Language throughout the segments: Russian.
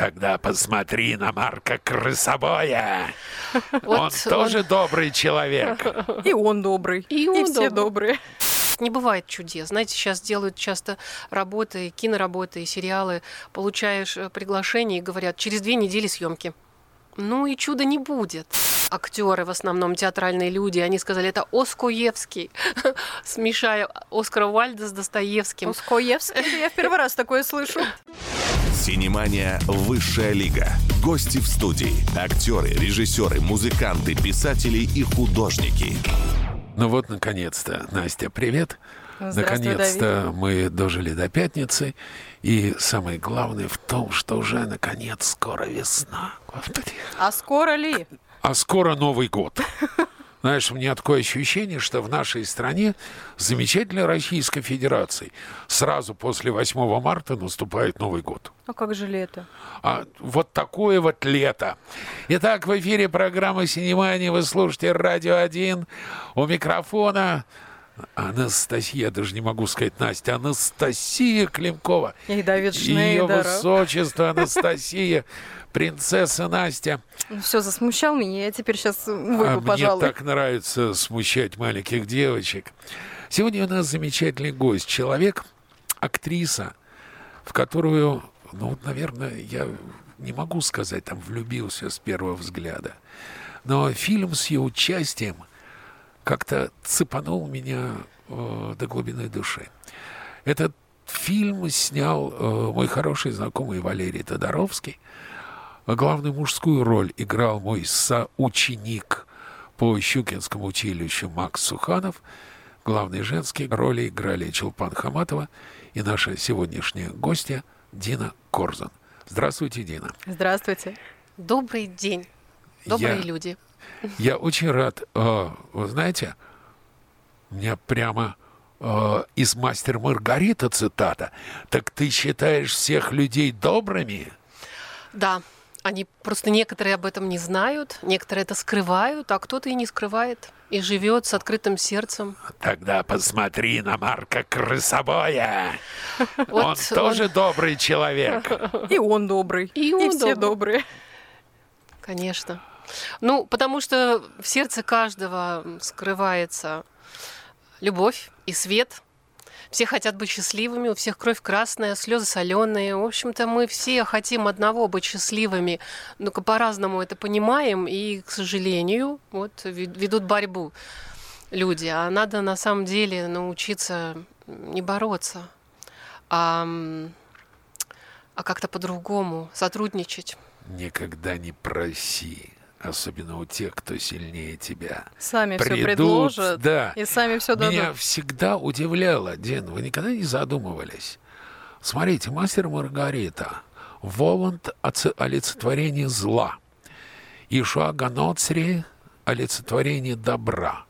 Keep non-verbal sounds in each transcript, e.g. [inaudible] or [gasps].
Тогда посмотри на Марка Крысобоя. Он тоже добрый человек. И он добрый. И он все добрый. добрые. Не бывает чудес. Знаете, сейчас делают часто работы, киноработы сериалы. Получаешь э, приглашение и говорят, через две недели съемки. Ну и чуда не будет. Актеры, в основном театральные люди, они сказали, это Оскоевский, [laughs] смешая Оскара Уальда с Достоевским. Ускоевский, я в первый раз такое слышу. Синемания «Высшая лига». Гости в студии. Актеры, режиссеры, музыканты, писатели и художники. Ну вот, наконец-то, Настя, привет. Здравствуй, Наконец-то мы дожили до пятницы. И самое главное в том, что уже, наконец, скоро весна. Господи. А скоро ли? А скоро Новый год. [laughs] Знаешь, у меня такое ощущение, что в нашей стране, замечательной Российской Федерации, сразу после 8 марта наступает Новый год. А как же лето? А вот такое вот лето. Итак, в эфире программы «Синемания». Вы слушаете «Радио 1». У микрофона Анастасия, я даже не могу сказать Настя, Анастасия Климкова. И Давид Ее Шнейдеров. высочество Анастасия, принцесса Настя. Все, засмущал меня, я теперь сейчас А выйду, мне пожалуй. так нравится смущать маленьких девочек. Сегодня у нас замечательный гость. Человек, актриса, в которую, ну, вот, наверное, я не могу сказать, там, влюбился с первого взгляда. Но фильм с ее участием как-то цепанул меня э, до глубины души. Этот фильм снял э, мой хороший знакомый Валерий Тодоровский. Главную мужскую роль играл мой соученик по Щукинскому училищу Макс Суханов. Главные женские роли играли Челпан Хаматова и наша сегодняшняя гостья Дина Корзан. Здравствуйте, Дина. Здравствуйте. Добрый день, добрые Я- люди. Я очень рад. э, Вы знаете, у меня прямо э, из «Мастер Маргарита» цитата. «Так ты считаешь всех людей добрыми?» Да, они просто некоторые об этом не знают, некоторые это скрывают, а кто-то и не скрывает. И живет с открытым сердцем. Тогда посмотри на Марка Крысобоя. [laughs] Он тоже добрый человек. И он добрый. И все добрые. Конечно. Ну, потому что в сердце каждого скрывается любовь и свет. Все хотят быть счастливыми, у всех кровь красная, слезы соленые. В общем-то, мы все хотим одного быть счастливыми, но по-разному это понимаем, и, к сожалению, вот ве- ведут борьбу люди. А надо на самом деле научиться не бороться, а, а как-то по-другому сотрудничать. Никогда не проси, особенно у тех, кто сильнее тебя. Сами все Придут, предложат. да. И сами все дадут. Меня всегда удивляло, Дин, вы никогда не задумывались? Смотрите, мастер Маргарита, Воланд – олицетворение зла, Ишуа Ганоцри – олицетворение добра.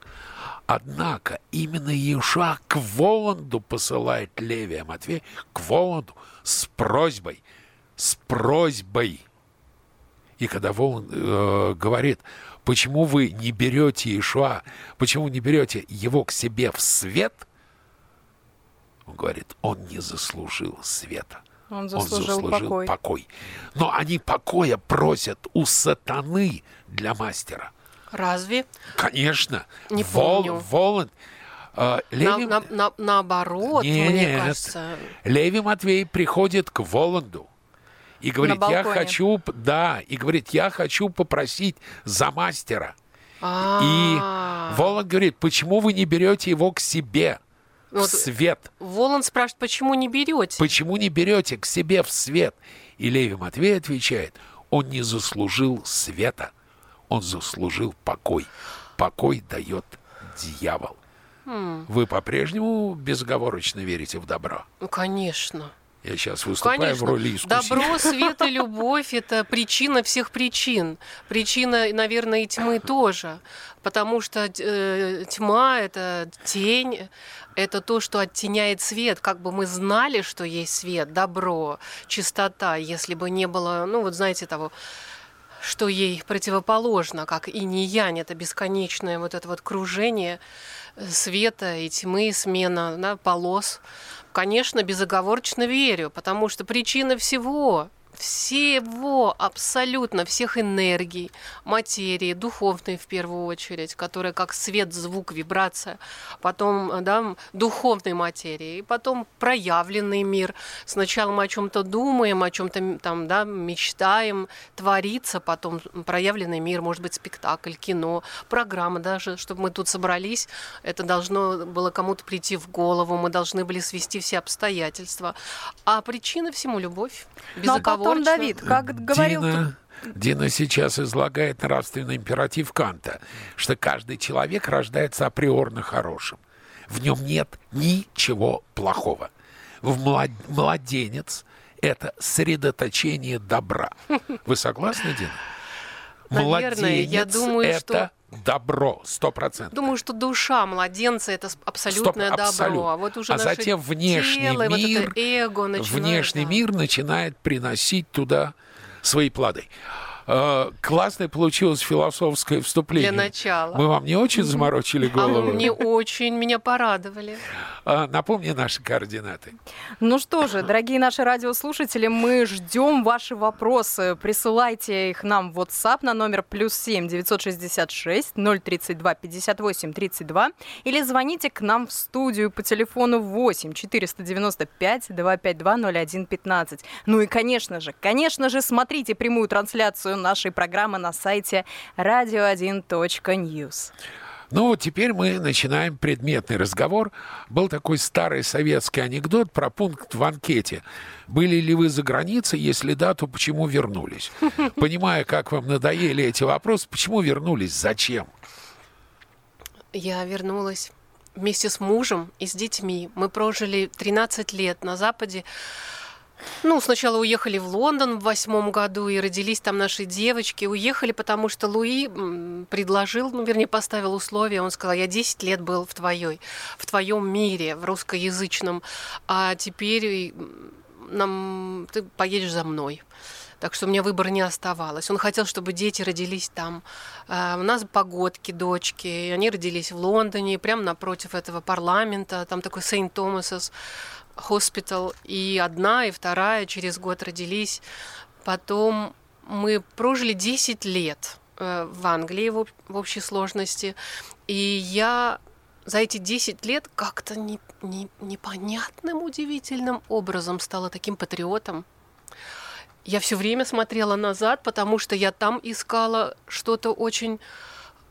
Однако именно Иешуа к Воланду посылает Левия Матвей, к Воланду с просьбой, с просьбой. И когда Воланд э, говорит, почему вы не берете Иешуа, почему не берете его к себе в свет, он говорит, он не заслужил света. Он заслужил покой. покой. Но они покоя просят у сатаны для мастера. Разве? Конечно. Не Вол- помню. Воланд. э, На- Леви, на- на- наоборот, мне Нет. кажется. Леви Матвей приходит к Воланду и говорит, я хочу, да, и говорит, я хочу попросить за мастера. И А, Воланд говорит, почему вы не берете его к себе в свет? Воланд спрашивает, почему не берете? Почему не берете к себе в свет? И Леви Матвей отвечает, он не заслужил света, он заслужил покой. Покой дает дьявол. Хм. Вы по-прежнему безоговорочно верите в добро? Ну, конечно. Я сейчас выступаю Конечно. в роли искусителя. Добро, свет и любовь – это причина всех причин. Причина, наверное, и тьмы тоже. Потому что э, тьма – это тень, это то, что оттеняет свет. Как бы мы знали, что есть свет, добро, чистота, если бы не было, ну вот знаете, того, что ей противоположно, как и не янь, это бесконечное вот это вот кружение света и тьмы, смена да, полос. Конечно, безоговорочно верю, потому что причина всего, всего, абсолютно всех энергий, материи, духовной в первую очередь, которая как свет, звук, вибрация, потом да, духовной материи, и потом проявленный мир. Сначала мы о чем-то думаем, о чем-то там, да, мечтаем, творится, потом проявленный мир, может быть, спектакль, кино, программа даже, чтобы мы тут собрались, это должно было кому-то прийти в голову, мы должны были свести все обстоятельства. А причина всему любовь. Ну а потом, Давид, как говорил... Дина... Дина сейчас излагает нравственный императив Канта, что каждый человек рождается априорно хорошим. В нем нет ничего плохого. В млад... Младенец – это средоточение добра. Вы согласны, Дина? Наверное, Младенец я думаю, это что добро, сто процентов. Думаю, что душа младенца это абсолютное Стоп, добро. абсолютно. А вот уже а затем внешний тело, мир, вот эго начинает, внешний да. мир начинает приносить туда свои плоды. Э, Классное получилось философское вступление. Для начала. Мы вам не очень заморочили А голову? мне очень меня порадовали. А, Напомни наши координаты. Ну что же, дорогие наши радиослушатели, мы ждем ваши вопросы. Присылайте их нам в WhatsApp на номер плюс 7 966 032 58 32 или звоните к нам в студию по телефону 8 495 252 01 15. Ну и, конечно же, конечно же, смотрите прямую трансляцию нашей программы на сайте radio1.news. Ну вот теперь мы начинаем предметный разговор. Был такой старый советский анекдот про пункт в анкете. Были ли вы за границей? Если да, то почему вернулись? [laughs] Понимая, как вам надоели эти вопросы, почему вернулись? Зачем? Я вернулась вместе с мужем и с детьми. Мы прожили 13 лет на Западе. Ну, сначала уехали в Лондон в восьмом году, и родились там наши девочки. Уехали, потому что Луи предложил, ну, вернее, поставил условия. Он сказал, я 10 лет был в твоей, в твоем мире, в русскоязычном, а теперь нам ты поедешь за мной. Так что у меня выбора не оставалось. Он хотел, чтобы дети родились там. А, У нас погодки, дочки. И они родились в Лондоне, прямо напротив этого парламента. Там такой Сейнт Hospital. И одна, и вторая через год родились. Потом мы прожили 10 лет э, в Англии в общей сложности. И я за эти 10 лет как-то не, не- непонятным, удивительным образом стала таким патриотом. Я все время смотрела назад, потому что я там искала что-то очень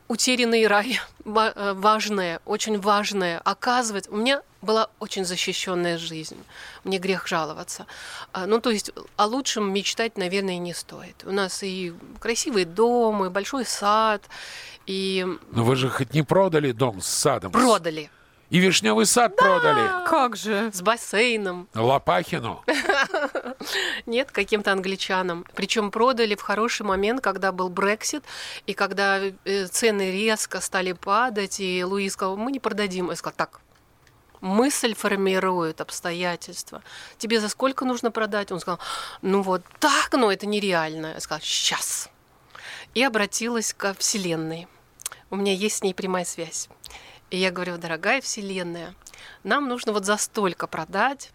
утерянный рай, [laughs] э, важное, очень важное. Оказывать, у меня была очень защищенная жизнь. Мне грех жаловаться. А, Ну, то есть о лучшем мечтать, наверное, не стоит. У нас и красивый дом, и большой сад, и Но вы же хоть не продали дом с садом? продали И вишневый сад продали Как же? с бассейном. Лопахину. [laughs] Нет, каким-то англичанам. Причем продали в хороший момент, когда был Брексит, и когда э, цены резко стали падать, и Луи сказал, мы не продадим. Я сказала, так, мысль формирует обстоятельства. Тебе за сколько нужно продать? Он сказал, ну вот так, но это нереально. Я сказала, сейчас. И обратилась ко Вселенной. У меня есть с ней прямая связь. И я говорю, дорогая Вселенная, нам нужно вот за столько продать.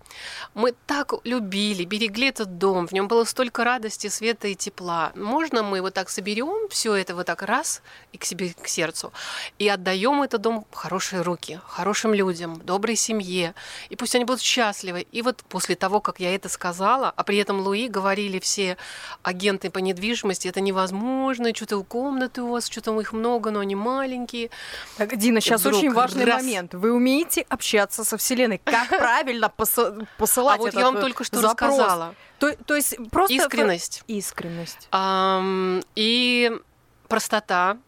Мы так любили, берегли этот дом, в нем было столько радости, света и тепла. Можно мы вот так соберем все это вот так раз и к себе, к сердцу, и отдаем этот дом в хорошие руки, хорошим людям, доброй семье, и пусть они будут счастливы. И вот после того, как я это сказала, а при этом Луи говорили все агенты по недвижимости, это невозможно, что-то у комнаты у вас, что-то их много, но они маленькие. Так, Дина, сейчас вдруг очень важный раз. момент. Вы умеете общаться со Вселенной? Как [laughs] правильно посылать А вот я вам э, только что рассказала. То, есть просто... Искренность. Искренность. И простота.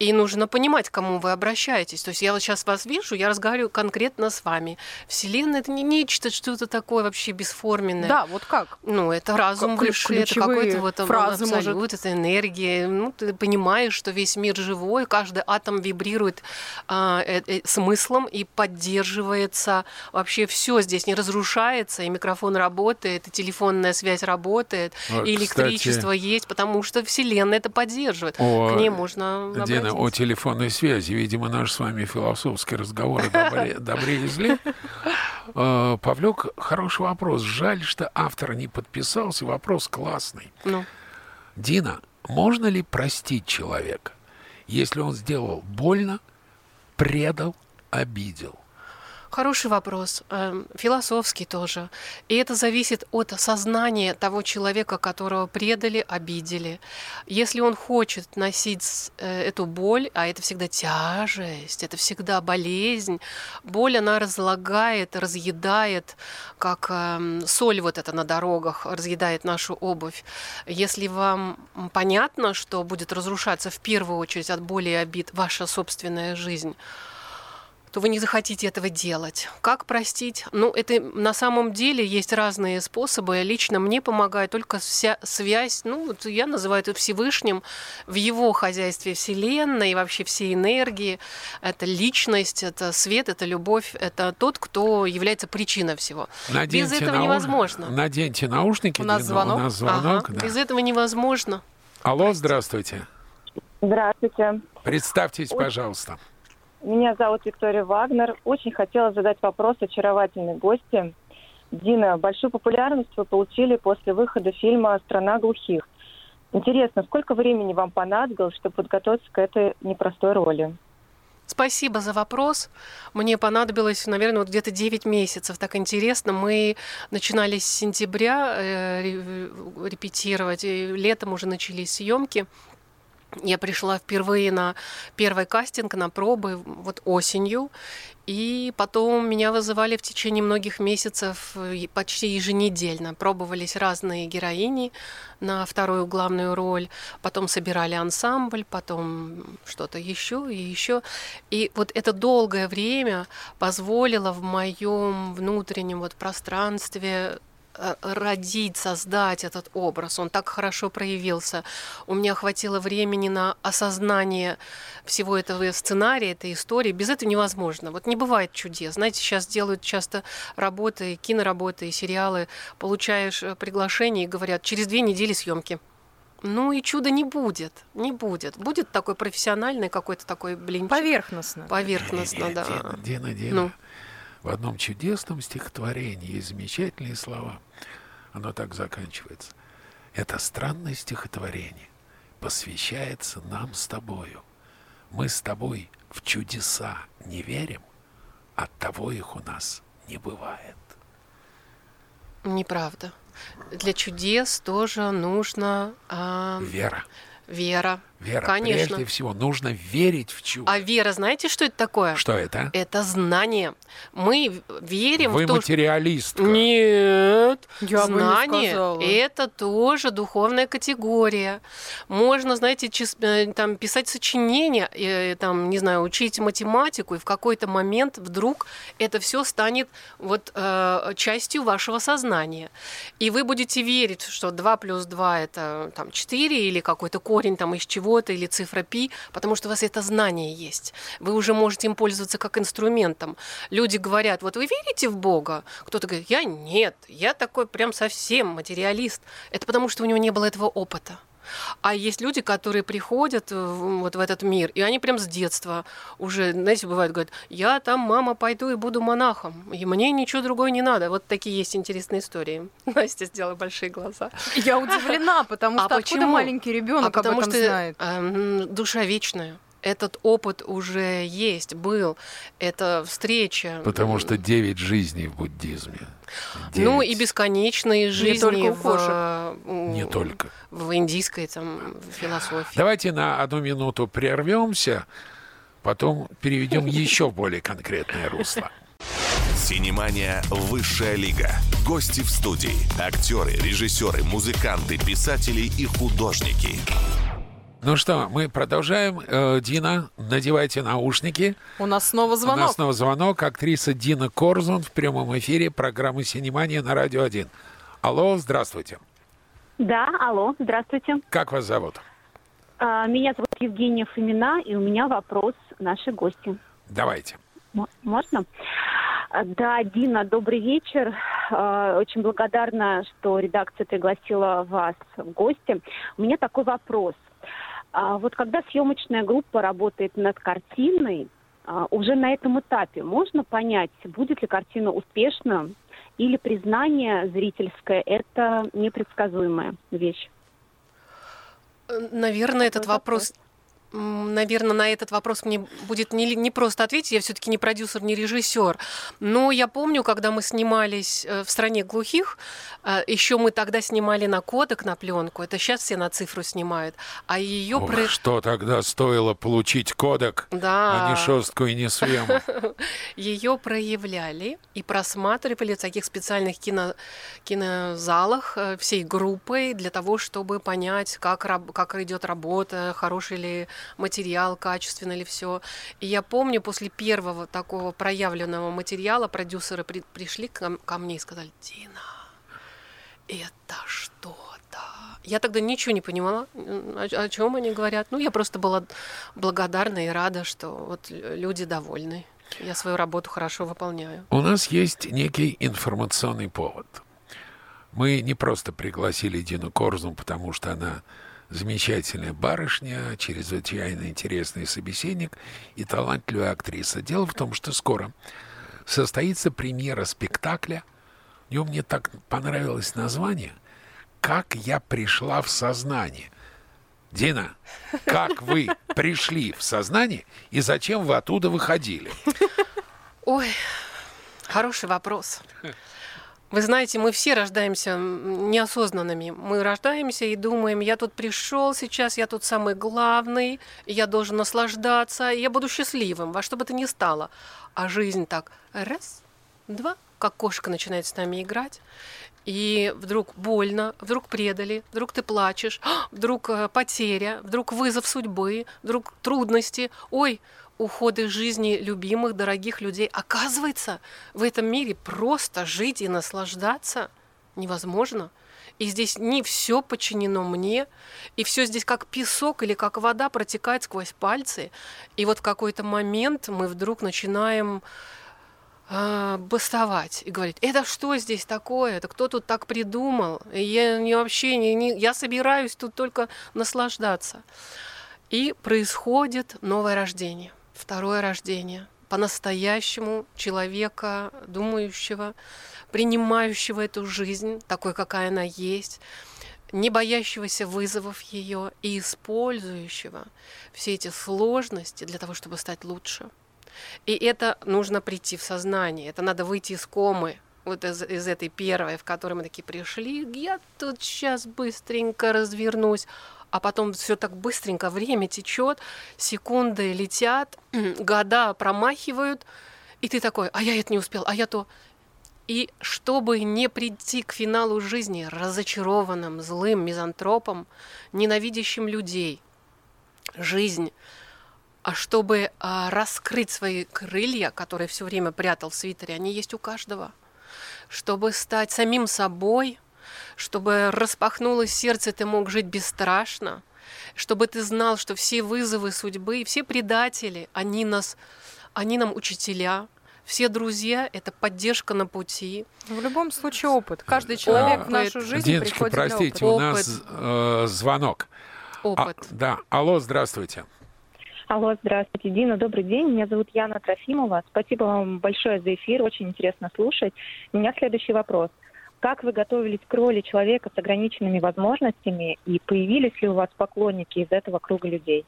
И нужно понимать, к кому вы обращаетесь. То есть я вот сейчас вас вижу, я разговариваю конкретно с вами. Вселенная это не нечто, что-то такое вообще бесформенное. Да, вот как? Ну, это разум Как выше, это какой-то вот фразы, абсолют, может. это энергия. Ну, ты понимаешь, что весь мир живой, каждый атом вибрирует а, э, э, смыслом и поддерживается. Вообще все здесь не разрушается, и микрофон работает, и телефонная связь работает, Вот, и электричество есть, потому что Вселенная это поддерживает. О, К ней можно Дина, о обратиться. телефонной связи. Видимо, наш с вами философский разговор о добре, [laughs] добре и зле. Э, Павлюк, хороший вопрос. Жаль, что автор не подписался. Вопрос классный. Ну, Дина, можно ли простить человека, если он сделал больно, предал, обидел? Хороший вопрос, эм, философский тоже. И это зависит от сознания того человека, которого предали, обидели. Если он хочет носить э, эту боль, а это всегда тяжесть, это всегда болезнь, боль она разлагает, разъедает, как эм, соль вот это на дорогах разъедает нашу обувь. Если вам понятно, что будет разрушаться в первую очередь от боли и обид ваша собственная жизнь, то вы не захотите этого делать. Как простить? Ну, это на самом деле есть разные способы. Лично мне помогает только вся связь, ну, вот я называю это Всевышним, в его хозяйстве Вселенной, и вообще всей энергии. Это личность, это свет, это любовь, это тот, кто является причиной всего. Без этого нау- невозможно. Наденьте наушники. У нас звонок. У нас звонок, Ага. да. Без этого невозможно. Алло, здравствуйте. Здравствуйте. Представьтесь, пожалуйста. Меня зовут Виктория Вагнер. Очень хотела задать вопрос очаровательной гости. Дина, большую популярность вы получили после выхода фильма «Страна глухих». Интересно, сколько времени вам понадобилось, чтобы подготовиться к этой непростой роли? Спасибо за вопрос. Мне понадобилось, наверное, вот где-то 9 месяцев. Так интересно. Мы начинали с сентября э, ре- репетировать, и летом уже начались съемки. Я пришла впервые на первый кастинг, на пробы вот осенью. И потом меня вызывали в течение многих месяцев почти еженедельно. Пробовались разные героини на вторую главную роль. Потом собирали ансамбль, потом что-то еще и еще. И вот это долгое время позволило в моем внутреннем вот пространстве родить, создать этот образ. Он так хорошо проявился. У меня хватило времени на осознание всего этого сценария, этой истории. Без этого невозможно. Вот не бывает чудес. Знаете, сейчас делают часто работы, киноработы и сериалы. Получаешь э, приглашение и говорят, через две недели съемки. Ну и чуда не будет, не будет. Будет такой профессиональный какой-то такой блинчик. Поверхностно. Поверхностно, Не-не-не, да. Дина, Дина, Дина. Ну. В одном чудесном стихотворении есть замечательные слова. Оно так заканчивается. Это странное стихотворение посвящается нам с тобою. Мы с тобой в чудеса не верим, от того их у нас не бывает. Неправда. Для чудес тоже нужно а, Вера. вера. Вера. Конечно. Прежде всего, нужно верить в чудо. А вера, знаете, что это такое? Что это? Это знание. Мы верим Вы в то, что... материалистка. Нет, Я бы не знание это тоже духовная категория. Можно, знаете, чис- э, там писать сочинения, э, там, не знаю, учить математику, и в какой-то момент вдруг это все станет вот э, частью вашего сознания. И вы будете верить, что 2 плюс 2 это там 4 или какой-то корень там из чего-то, или цифра пи, потому что у вас это знание есть. Вы уже можете им пользоваться как инструментом. Люди говорят, вот вы верите в Бога? Кто-то говорит, я нет, я такой прям совсем материалист. Это потому, что у него не было этого опыта. А есть люди, которые приходят в- вот в этот мир, и они прям с детства уже, знаете, бывает, говорят, я там, мама, пойду и буду монахом, и мне ничего другого не надо. Вот такие есть интересные истории. [laughs] Настя сделала большие глаза. Я удивлена, потому А что откуда почему? маленький ребенок а потому об этом что знает? эм, душа вечная. Этот опыт уже есть, был. Это встреча. Потому что девять жизней в буддизме. Ну Девять. и бесконечные жизни только у в, кошек. э, м, Не только. в индийской там философии. Давайте на одну минуту прервемся, потом переведем [laughs] еще в более конкретное русло. Синемания «Высшая лига». Гости в студии. Актеры, режиссеры, музыканты, писатели и художники. Ну что, мы продолжаем. Э, Дина, надевайте наушники. У нас снова У нас звонок. снова звонок. Актриса Дина Корзун в прямом эфире программы «Синемания» на Радио 1. Алло, здравствуйте. Да, алло, здравствуйте. Как вас зовут? А, Меня зовут Евгения Фомина, и у меня вопрос нашей гости. Давайте. Можно? Да, Дина, добрый вечер. А, Очень благодарна, что редакция пригласила вас в гости. У меня такой вопрос. А Вот когда съемочная группа работает над картиной, А, уже на этом этапе можно понять, будет ли картина успешна или признание зрительское – это непредсказуемая вещь? Наверное, этот вопрос Наверное, на этот вопрос мне будет не, не просто ответить, я все-таки не продюсер, не режиссер. Но я помню, когда мы снимались э, в стране глухих, э, еще мы тогда снимали на кодек, на пленку. Это сейчас все на цифру снимают. А ее Ох, про... Что тогда стоило получить кодек, да. а не шестку и не свему? [laughs] Ее проявляли и просматривали в таких специальных кино, кинозалах э, всей группой для того, чтобы понять, как, как идет работа, хороший ли материал, качественно ли все. И я помню, после первого такого проявленного материала продюсеры при, пришли ко, ко мне и сказали, Дина, это что-то. Я тогда ничего не понимала, о, о чем они говорят. Ну, я просто была благодарна и рада, что вот люди довольны. Я свою работу хорошо выполняю. У нас есть некий информационный повод. Мы не просто пригласили Дину Корзун, потому что она замечательная барышня, чрезвычайно интересный собеседник и талантливая актриса. Дело в том, что скоро состоится премьера спектакля. Нем мне так понравилось название «Как я пришла в сознание». Дина, как вы пришли в сознание и зачем вы оттуда выходили? Ой, хороший вопрос. Вы знаете, мы все рождаемся неосознанными. Мы рождаемся и думаем, я тут пришел сейчас, я тут самый главный, я должен наслаждаться, я буду счастливым, во что бы то ни стало. А жизнь так раз, два, как кошка начинает с нами играть, и вдруг больно, вдруг предали, вдруг ты плачешь, [gasps] вдруг э, потеря, вдруг вызов судьбы, вдруг трудности. Ой, ухода из жизни любимых, дорогих людей. Оказывается, в этом мире просто жить и наслаждаться невозможно. И здесь не все подчинено мне, и все здесь как песок или как вода протекает сквозь пальцы. И вот в какой-то момент мы вдруг начинаем э, бастовать и говорить, это что здесь такое, это кто тут так придумал, я не, вообще не, не, я собираюсь тут только наслаждаться. И происходит новое рождение второе рождение, по-настоящему человека, думающего, принимающего эту жизнь такой, какая она есть, не боящегося вызовов ее и использующего все эти сложности для того, чтобы стать лучше. И это нужно прийти в сознание, это надо выйти из комы, вот из, из этой первой, в которой мы такие пришли, я тут сейчас быстренько развернусь, а потом все так быстренько, время течет, секунды летят, [clears throat] года промахивают, и ты такой, а я это не успел, а я то. И чтобы не прийти к финалу жизни разочарованным, злым мизантропом, ненавидящим людей, жизнь, а чтобы а, раскрыть свои крылья, которые все время прятал в свитере, они есть у каждого. Чтобы стать самим собой – чтобы распахнулось сердце, ты мог жить бесстрашно, чтобы ты знал, что все вызовы судьбы, все предатели, они нас, они нам учителя, все друзья — это поддержка на пути. В любом случае опыт. Каждый человек опыт. в нашу жизнь Диночка, приходит простите, у нас э, звонок. Опыт. А, да, алло, здравствуйте. Алло, здравствуйте, Дина, добрый день. Меня зовут Яна Трофимова. Спасибо вам большое за эфир, очень интересно слушать. У меня следующий вопрос. Как вы готовились к роли человека с ограниченными возможностями и появились ли у вас поклонники из этого круга людей?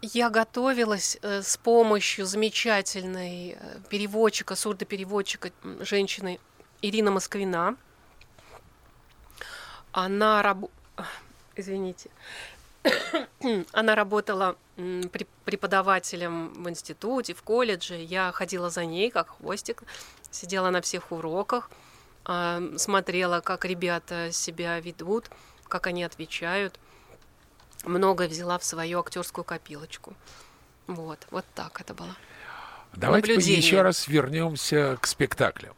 Я готовилась э, с помощью замечательной э, переводчика, сурдопереводчика, женщины Ирина Москвина. Она раб... [coughs] Извините. [coughs] Она работала преподавателем в институте, в колледже. Я ходила за ней, как хвостик, сидела на всех уроках – смотрела, как ребята себя ведут, как они отвечают. Много взяла в свою актерскую копилочку. Вот, вот так это было. Давайте еще раз вернемся к спектаклю.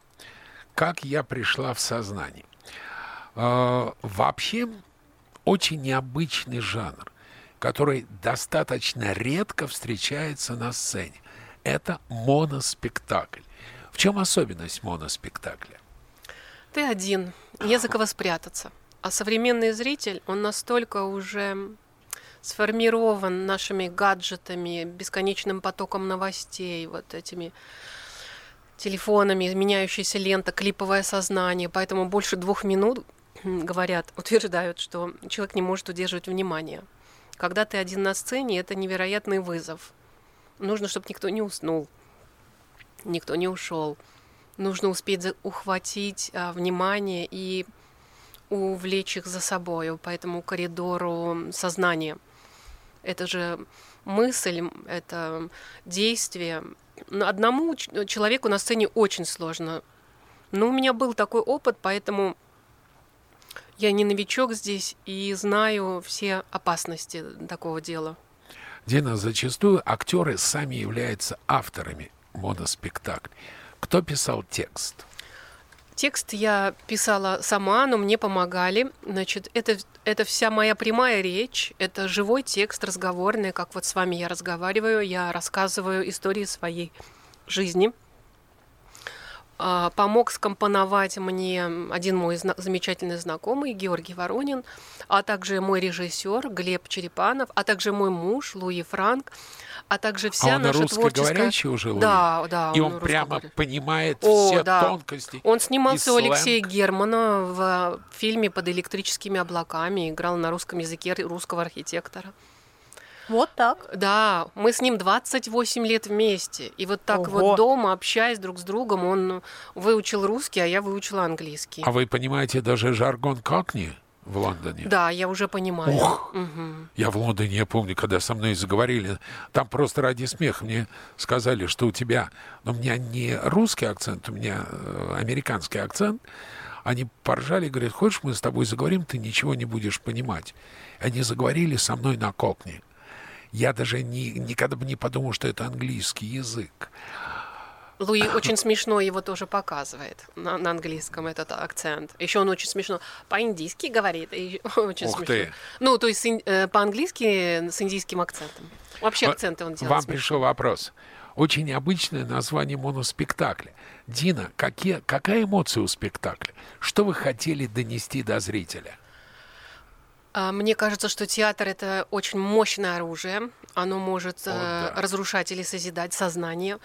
Как я пришла в сознание. Э, вообще очень необычный жанр, который достаточно редко встречается на сцене. Это моноспектакль. В чем особенность моноспектакля? Ты один, не за кого спрятаться. А современный зритель, он настолько уже сформирован нашими гаджетами, бесконечным потоком новостей, вот этими телефонами, меняющаяся лента, клиповое сознание, поэтому больше двух минут говорят, утверждают, что человек не может удерживать внимание. Когда ты один на сцене, это невероятный вызов. Нужно, чтобы никто не уснул, никто не ушел. Нужно успеть ухватить а, внимание и увлечь их за собой по этому коридору сознания. Это же мысль, это действие. Одному человеку на сцене очень сложно. Но у меня был такой опыт, поэтому я не новичок здесь и знаю все опасности такого дела. Дина, зачастую актеры сами являются авторами моноспектаклей. Кто писал текст? Текст я писала сама, но мне помогали. Значит, это, это вся моя прямая речь, это живой текст разговорный, как вот с вами я разговариваю, я рассказываю истории своей жизни – а, помог скомпоновать мне один мой замечательный знакомый Георгий Воронин, а также мой режиссер Глеб Черепанов, а также мой муж Луи Франк, а также вся а он наша творческая... уже Луи? Да, да. И он, он прямо понимает О, все да. тонкости. Он снимался у Алексея Германа в фильме «Под электрическими облаками», играл на русском языке русского архитектора. Вот так. Да, мы с ним 28 лет вместе. И вот так Ого. вот дома, общаясь друг с другом, он выучил русский, а я выучила английский. А вы понимаете даже жаргон кокни? В Лондоне. Да, я уже понимаю. Ух, угу. Я в Лондоне, я помню, когда со мной заговорили, там просто ради смеха мне сказали, что у тебя, но у меня не русский акцент, у меня э, американский акцент. Они поржали, говорят, хочешь, мы с тобой заговорим, ты ничего не будешь понимать. Они заговорили со мной на кокне. Я даже ни, никогда бы не подумал, что это английский язык. Луи очень смешно его тоже показывает на, на английском этот акцент. Еще он очень смешно по-индийски говорит. И [laughs] очень Ух смешно. Ты. Ну, то есть э, по-английски с индийским акцентом. Вообще акценты он делает. Вам смешно. пришел вопрос. Очень необычное название моноспектакля. Дина, какие, какая эмоция у спектакля? Что вы хотели донести до зрителя? А, мне кажется, что театр это очень мощное оружие. Оно может О, э, да. разрушать или созидать сознание.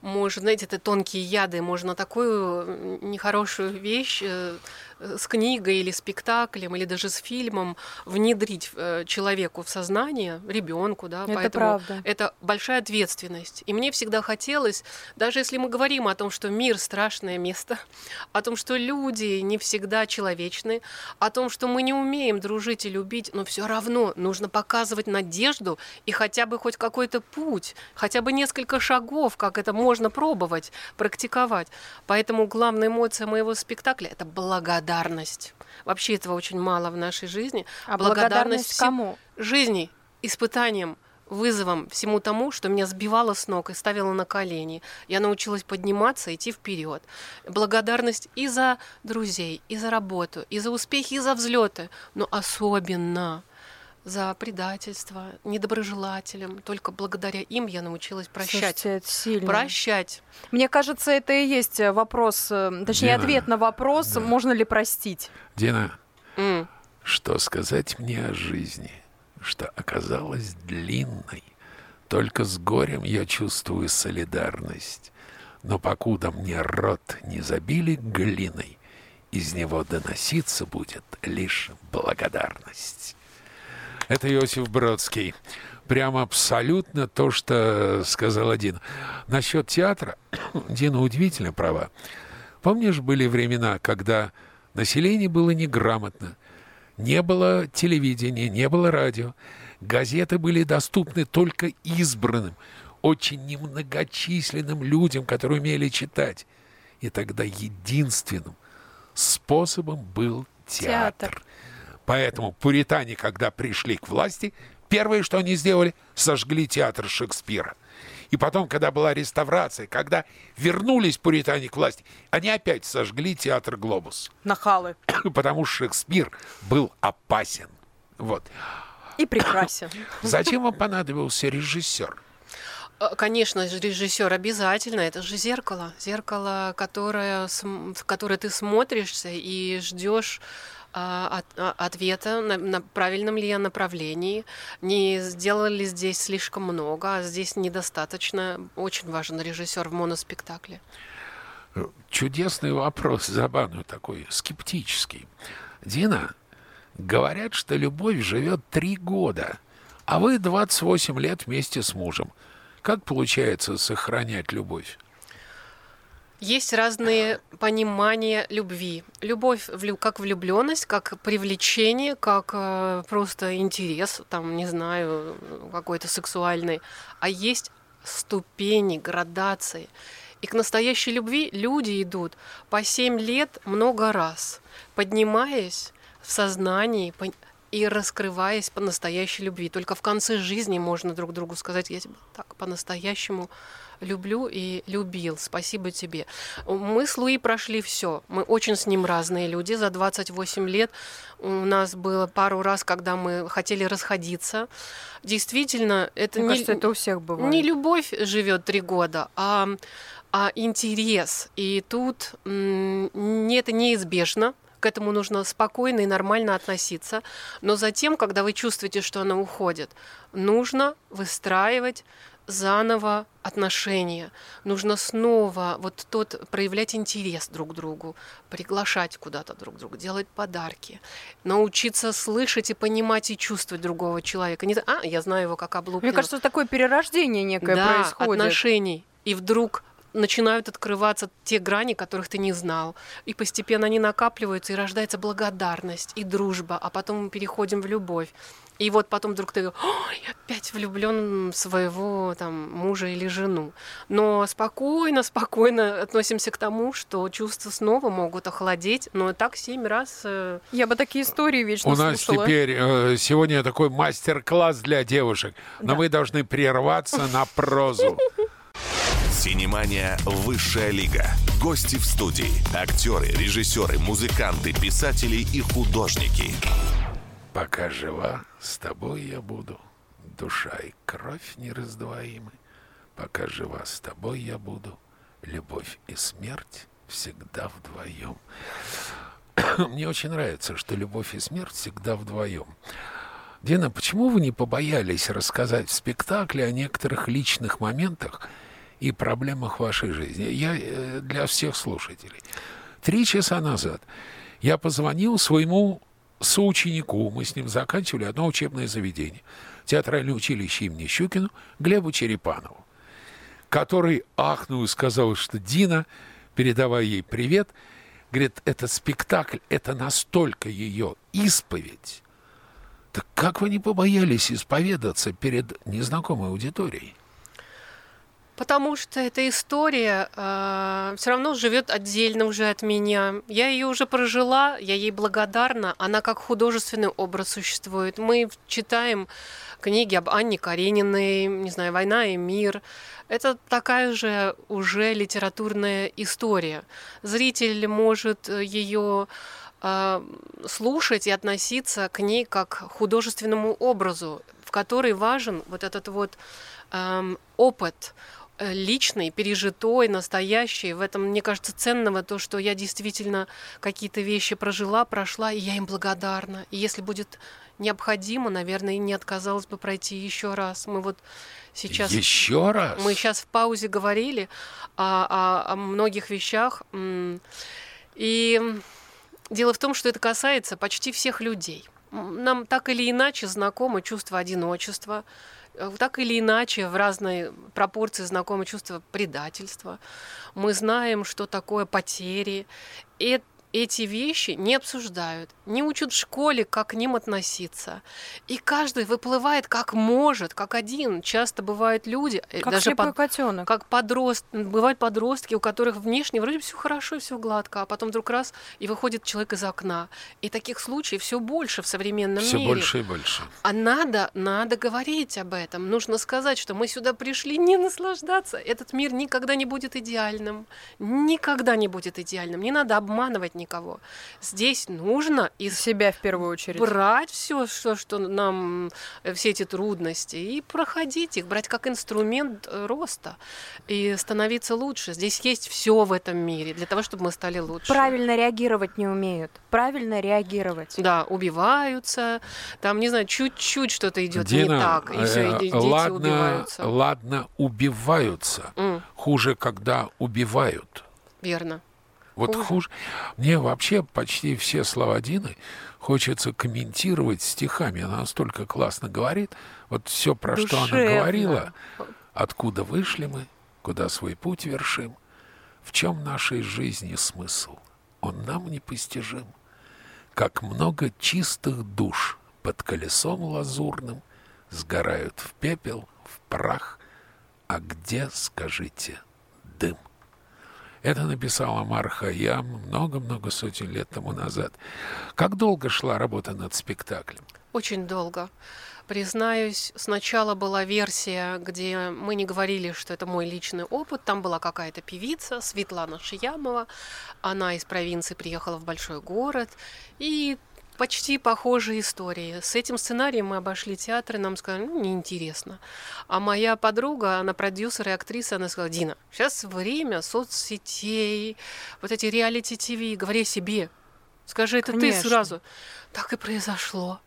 Может, знаете, это тонкие яды. Можно такую нехорошую вещь э, с книгой или спектаклем, или даже с фильмом внедрить э, человеку в сознание, ребенку, да, это поэтому правда. это большая ответственность. И мне всегда хотелось, даже если мы говорим о том, что мир страшное место, [laughs] о том, что люди не всегда человечны, о том, что мы не умеем дружить и любить, но все равно нужно показывать надежду и хотя бы хоть какой-то путь, хотя бы несколько шагов, как это можно пробовать, практиковать. Поэтому главная эмоция моего спектакля это благодарность благодарность. Вообще этого очень мало в нашей жизни. А благодарность, благодарность кому? Жизни, испытаниям, вызовом всему тому, что меня сбивало с ног и ставило на колени. Я научилась подниматься, идти вперед. Благодарность и за друзей, и за работу, и за успехи, и за взлеты, но особенно за предательство, недоброжелателям. Только благодаря им я научилась прощать. Слушайте, это сильно. Прощать. Мне кажется, это и есть вопрос, э, точнее, Дина, ответ на вопрос, да. можно ли простить. Дина, mm. что сказать мне о жизни, что оказалась длинной? Только с горем я чувствую солидарность. Но покуда мне рот не забили глиной, из него доноситься будет лишь благодарность. Это Иосиф Бродский. Прямо абсолютно то, что сказал один. Насчет театра [coughs] Дина удивительно права. Помнишь, были времена, когда население было неграмотно, не было телевидения, не было радио, газеты были доступны только избранным, очень немногочисленным людям, которые умели читать. И тогда единственным способом был театр. театр. Поэтому пуритане, когда пришли к власти, первое, что они сделали, сожгли театр Шекспира. И потом, когда была реставрация, когда вернулись пуритане к власти, они опять сожгли театр «Глобус». Нахалы. [coughs] Потому что Шекспир был опасен. Вот. И прекрасен. [coughs] Зачем вам понадобился режиссер? Э, конечно, режиссер обязательно. Это же зеркало. Зеркало, которое, в которое ты смотришься и ждешь от, а, ответа, на, на правильном ли я направлении, не сделали ли здесь слишком много, а здесь недостаточно. Очень важен режиссер в моноспектакле. Чудесный вопрос, забавный такой, скептический. Дина, говорят, что любовь живет три года, а вы 28 лет вместе с мужем. Как получается сохранять любовь? Есть разные понимания любви. Любовь как влюбленность, как привлечение, как э, просто интерес, там, не знаю, какой-то сексуальный. А есть ступени, градации. И к настоящей любви люди идут по семь лет много раз, поднимаясь в сознании и раскрываясь по настоящей любви. Только в конце жизни можно друг другу сказать, я тебя так по-настоящему и любил. Спасибо тебе. Мы с Луи прошли все. Мы очень с ним разные люди. За 28 лет у нас было пару раз, когда мы хотели расходиться. Действительно, это Мне не, кажется, это у всех бывает. не любовь живет три года, а, а интерес. И тут это неизбежно к этому нужно спокойно и нормально относиться. Но затем, когда вы чувствуете, что она уходит, нужно выстраивать заново отношения. Нужно снова вот тот проявлять интерес друг к другу, приглашать куда-то друг друга, делать подарки, научиться слышать и понимать и чувствовать другого человека. Не, а, я знаю его как облупил. Мне кажется, такое перерождение некое да, происходит. отношений. И вдруг начинают открываться те грани, которых ты не знал. И постепенно они накапливаются, и рождается благодарность и дружба, а потом мы переходим в любовь. И вот потом вдруг ты Ой, опять влюблен в своего там мужа или жену. Но спокойно, спокойно относимся к тому, что чувства снова могут охладеть, но так семь раз. Э, Я бы такие истории вечно У нас слушала. теперь э, сегодня такой мастер-класс для девушек, но мы должны прерваться на прозу. Синемания «Высшая лига». Гости в студии. Актеры, режиссеры, музыканты, писатели и художники. Пока жива, с тобой я буду. Душа и кровь нераздвоимы. Пока жива, с тобой я буду. Любовь и смерть всегда вдвоем. [coughs] Мне очень нравится, что любовь и смерть всегда вдвоем. Дина, почему вы не побоялись рассказать в спектакле о некоторых личных моментах и проблемах вашей жизни? Я э, для всех слушателей. Три часа назад я позвонил своему соученику, мы с ним заканчивали одно учебное заведение, театральное училище имени Щукину, Глебу Черепанову, который ахнул и сказал, что Дина, передавая ей привет, говорит, это спектакль, это настолько ее исповедь. Так как вы не побоялись исповедаться перед незнакомой аудиторией? Потому что эта история э, все равно живет отдельно уже от меня. Я ее уже прожила, я ей благодарна. Она как художественный образ существует. Мы читаем книги об Анне Карениной, не знаю, «Война и мир». Это такая же уже литературная история. Зритель может ее э, слушать и относиться к ней как к художественному образу, в который важен вот этот вот эм, опыт, э, личный, пережитой, настоящий. В этом, мне кажется, ценного то, что я действительно какие-то вещи прожила, прошла, и я им благодарна. И если будет необходимо, наверное, не отказалась бы пройти еще раз. Мы вот сейчас... Еще раз? Мы сейчас в паузе говорили о, о, о многих вещах. И дело в том, что это касается почти всех людей. Нам так или иначе знакомо чувство одиночества, э, так или иначе в разной пропорции знакомо чувство предательства. Мы знаем, что такое потери. И эти вещи не обсуждают, не учат в школе, как к ним относиться. И каждый выплывает как может, как один. Часто бывают люди, э, Как даже под- котенок. как подрост... бывают подростки, у которых внешне вроде все хорошо, все гладко, а потом вдруг раз и выходит человек из окна. И таких случаев все больше в современном Все мире. больше и больше. А надо, надо говорить об этом. Нужно сказать, что мы сюда пришли не наслаждаться. Этот мир никогда не будет идеальным. Никогда не будет идеальным. Не надо обманывать никого. Здесь нужно из Себя в первую очередь. брать все, что, что нам, э, все эти трудности, и проходить их, брать как инструмент э, роста и становиться лучше. Здесь есть все в этом мире для того, чтобы мы стали лучше. Правильно реагировать не умеют. Правильно реагировать. Да, убиваются, там, не знаю, чуть-чуть что-то идет не так, и все, э, дети ладно, убиваются. ладно, убиваются. М, Хуже, когда убивают. верно. Вот Хуже. хуже. Мне вообще почти все слова Дины хочется комментировать стихами. Она настолько классно говорит. Вот все, про что она Душевно. говорила. Откуда вышли мы, куда свой путь вершим, в чем нашей жизни смысл. Он нам непостижим. Как много чистых душ под колесом лазурным сгорают в пепел, в прах. А где, скажите, дым? Это написала Марха Ям много-много сотен лет тому назад. Как долго шла работа над спектаклем? Очень долго. Признаюсь, сначала была версия, где мы не говорили, что это мой личный опыт. Там была какая-то певица, Светлана Шиямова. Она из провинции приехала в большой город. И почти похожие истории. С этим сценарием мы обошли театр, и нам сказали, ну, неинтересно. А моя подруга, она продюсер и актриса, она сказала, Дина, сейчас время соцсетей, вот эти реалити-ТВ, говори себе. Скажи это Конечно. ты сразу. Так и произошло.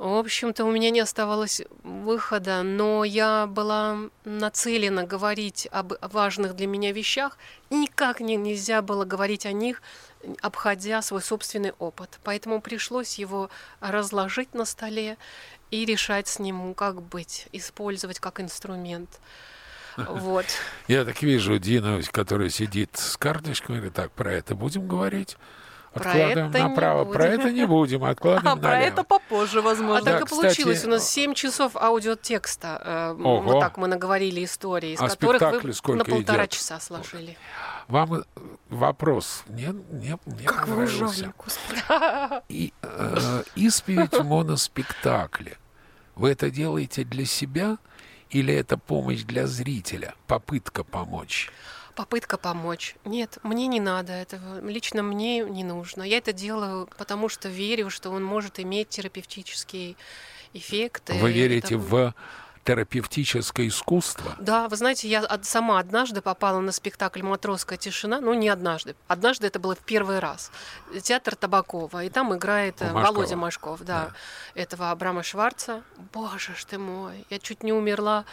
В общем-то, у меня не оставалось выхода, но я была нацелена говорить об важных для меня вещах. И никак не, нельзя было говорить о них, обходя свой собственный опыт. Поэтому пришлось его разложить на столе и решать с ним, как быть, использовать как инструмент. [laughs] Вот. Я так вижу Дину, которая сидит с карточкой, говорит, так, про это будем говорить? Про Откладываем это не направо. Про будем. это не будем, [laughs] откладываем А про налево. это попозже, А возможно. Да, так и кстати, получилось. У нас 7 часов аудиотекста. э, Ого. Вот так мы наговорили истории, из А которых вы сколько на полтора идет? часа сложили. Вам э, вопрос. Мне, мне, мне Как вы понравился. ужали, господи. [laughs] И, э, исповедь [laughs] в моноспектакле. Вы это делаете для себя или это помощь для зрителя? Попытка помочь? Попытка помочь. Нет, мне не надо этого. Лично мне не нужно. Я это делаю, потому что верю, что он может иметь терапевтический эффект. Вы и верите это- в терапевтическое искусство? Да, вы знаете, я сама однажды попала на спектакль «Матросская тишина». Ну, не однажды. Однажды это было в первый раз. Театр Табакова. И там играет э, Машкова. Володя Машков, да, этого Абрама Шварца. Боже ж ты мой, я чуть не умерла.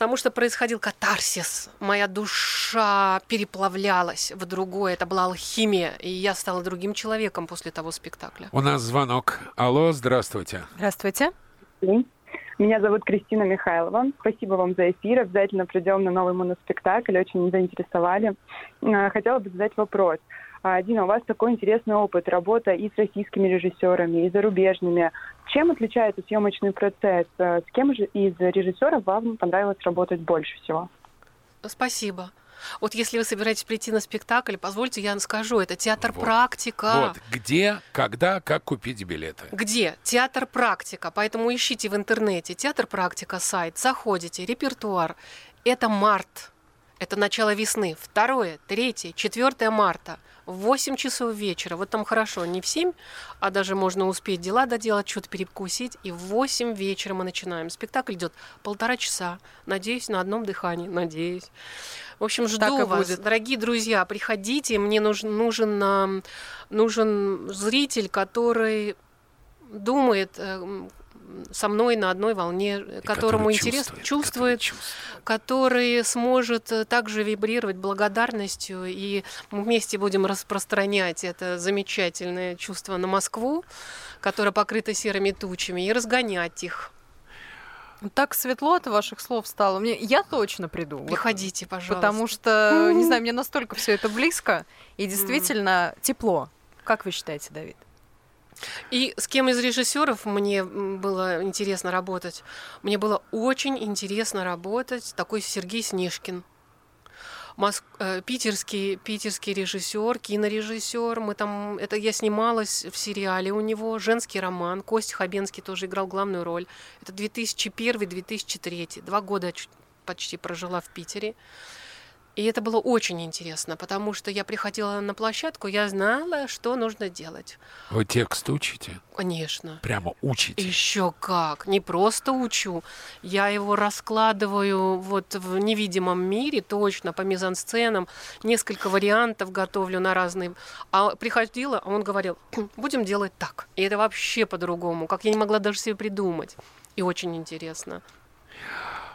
Потому что происходил катарсис. Моя душа переплавлялась в другое. Это была алхимия. И я стала другим человеком после того спектакля. У нас звонок. Алло, здравствуйте. Здравствуйте. Меня зовут Кристина Михайлова. Спасибо вам за эфир. Обязательно придем на новый моноспектакль. Очень заинтересовали. А, Хотела бы задать вопрос. А, Дина, у вас такой интересный опыт, работа и с российскими режиссерами, и зарубежными. Чем отличается съемочный процесс? А, С кем же из режиссеров вам понравилось работать больше всего? Спасибо. Вот если вы собираетесь прийти на спектакль, позвольте я скажу, это театр Вот. практика. Вот, где, когда, как купить билеты? Где? Театр практика. Поэтому ищите в интернете. Театр практика сайт. Заходите. Репертуар. Это март. Это начало весны. Второе, третье, четвертое марта. В 8 часов вечера. Вот там хорошо. Не в 7, а даже можно успеть дела доделать, что-то перекусить. И в 8 вечера мы начинаем. Спектакль идет полтора часа. Надеюсь, на одном дыхании. Надеюсь. В общем, жду Так вас. будет. Дорогие друзья, приходите. Мне нужен, нужен, ам, нужен зритель, который думает э, со мной на одной волне, И которому который интересно, который чувствует, чувствует. который сможет э, также вибрировать благодарностью, и мы вместе будем распространять это замечательное чувство на Москву, которое покрыто серыми тучами, и разгонять их. Так светло от ваших слов стало. Мне я точно приду. Вот Приходите, пожалуйста. Потому что, не знаю, мне настолько все это близко и действительно тепло. Как вы считаете, Давид? И с кем из режиссеров мне было интересно работать? Мне было очень интересно работать такой Сергей Снежкин. Моск- э, питерский, питерский режиссер, кинорежиссер. Мы там, это я снималась в сериале у него, женский роман. Костя Хабенский тоже играл главную роль. Это 2001-2003, два года почти прожила в Питере. И это было очень интересно, потому что я приходила на площадку, я знала, что нужно делать. Вы текст учите? Конечно. Прямо учите? Еще как. Не просто учу. Я его раскладываю вот в невидимом мире, точно, по мизансценам. Несколько вариантов готовлю на разные. А приходила, а он говорил, будем делать так. И это вообще по-другому, как я не могла даже себе придумать. И очень интересно.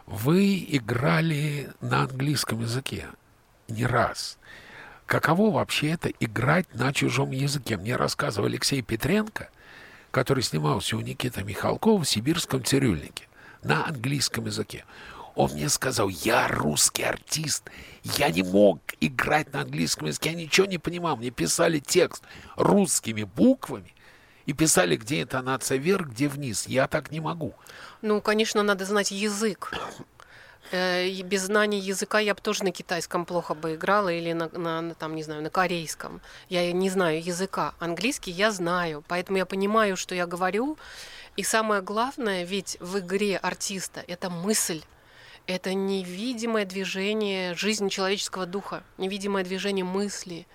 Вы играли на английском языке не раз. Каково вообще это играть на чужом языке? Мне рассказывал Алексей Петренко, который снимался у Никиты Михалкова в «Сибирском цирюльнике» на английском языке. Он мне сказал, я русский артист, я не мог играть на английском языке, я ничего не понимал. Мне писали текст русскими буквами и писали, где интонация вверх, где вниз. Я так не могу. Ну, конечно, надо знать язык. Э, без знания языка я бы тоже на китайском плохо бы играла или на, на, там, не знаю, на корейском. Я не знаю языка. Английский я знаю, поэтому я понимаю, что я говорю. И самое главное, ведь в игре артиста это мысль. Это невидимое движение жизни человеческого духа, невидимое движение мысли.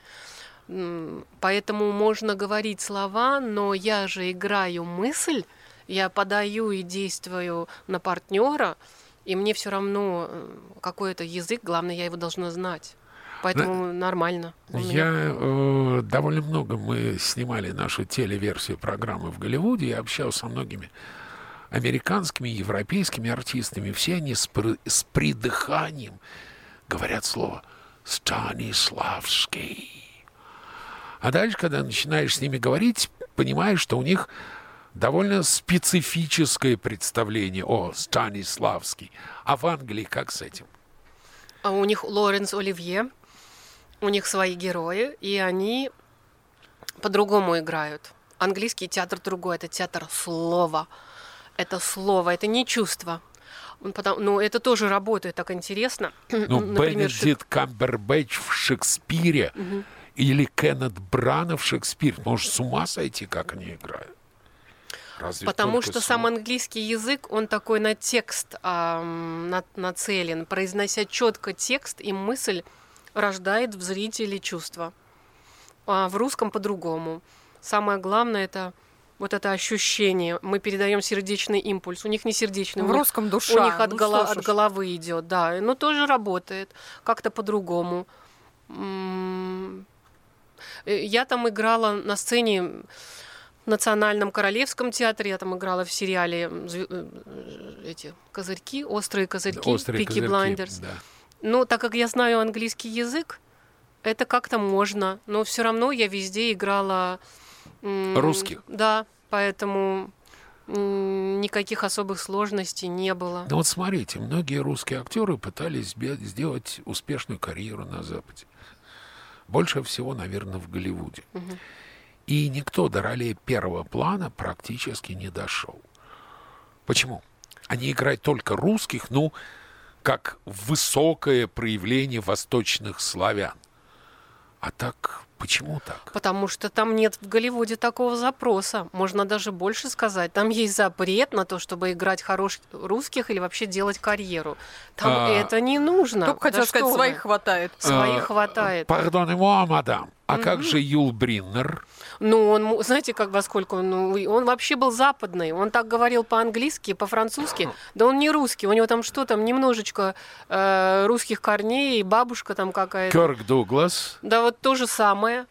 Поэтому можно говорить слова, но я же играю мысль, я подаю и действую на партнера, и мне все равно э, какой это язык, главное, я его должна знать. Поэтому да, нормально. Я э, довольно много мы снимали нашу телеверсию программы в Голливуде. Я общался со многими американскими, европейскими артистами. Все они с, с придыханием говорят слово Станиславский. А дальше, когда начинаешь с ними говорить, понимаешь, что у них довольно специфическое представление о Станиславский. А в Англии как с этим? А у них Лоренс Оливье, у них свои герои, и они по-другому играют. Английский театр другой, это театр слова. Это слово, это не чувство. Потому, ну, это тоже работает так интересно. Ну, Например, Бенедикт Камбербэтч в Шекспире угу. Или Кеннет Брана в Шекспире. Может, с ума сойти, как они играют? Разве Потому что слово? сам английский язык, он такой на текст э, на, нацелен. Произнося четко текст и мысль, рождает в зрителе чувство. А в русском по-другому. Самое главное это вот это ощущение. Мы передаем сердечный импульс. У них не сердечный. В русском них, душа. У них от, ну, голо, от головы идет, да. Но тоже работает. Как-то по-другому. Я там играла на сцене Национальном Королевском театре. Я там играла в сериале э, эти козырьки, острые козырьки, острые Peaky Blinders. Да. Но так как я знаю английский язык, это как-то можно. Но все равно я везде играла... Русских? Да, поэтому никаких особых сложностей не было. Да вот смотрите, многие русские актеры пытались сделать успешную карьеру на Западе. Больше всего, наверное, в Голливуде. Угу. И никто до ролей первого плана практически не дошел. Почему? Они играют только русских, ну, как высокое проявление восточных славян. А так Почему так? Потому что там нет в Голливуде такого запроса. Можно даже больше сказать. Там есть запрет на то, чтобы играть хороших русских или вообще делать карьеру. Там а... это не нужно. Только хотел да сказать, своих вы? хватает. Своих а... хватает. Пардон, ему, мадам. А как же Юл Бриннер? Ну, он, знаете, как во сколько он, ну, он вообще был западный. Он так говорил по-английски, по-французски. Да он не русский. У него там что там, немножечко э, русских корней, бабушка там какая-то. Кёрк Дуглас. Да вот то же самое.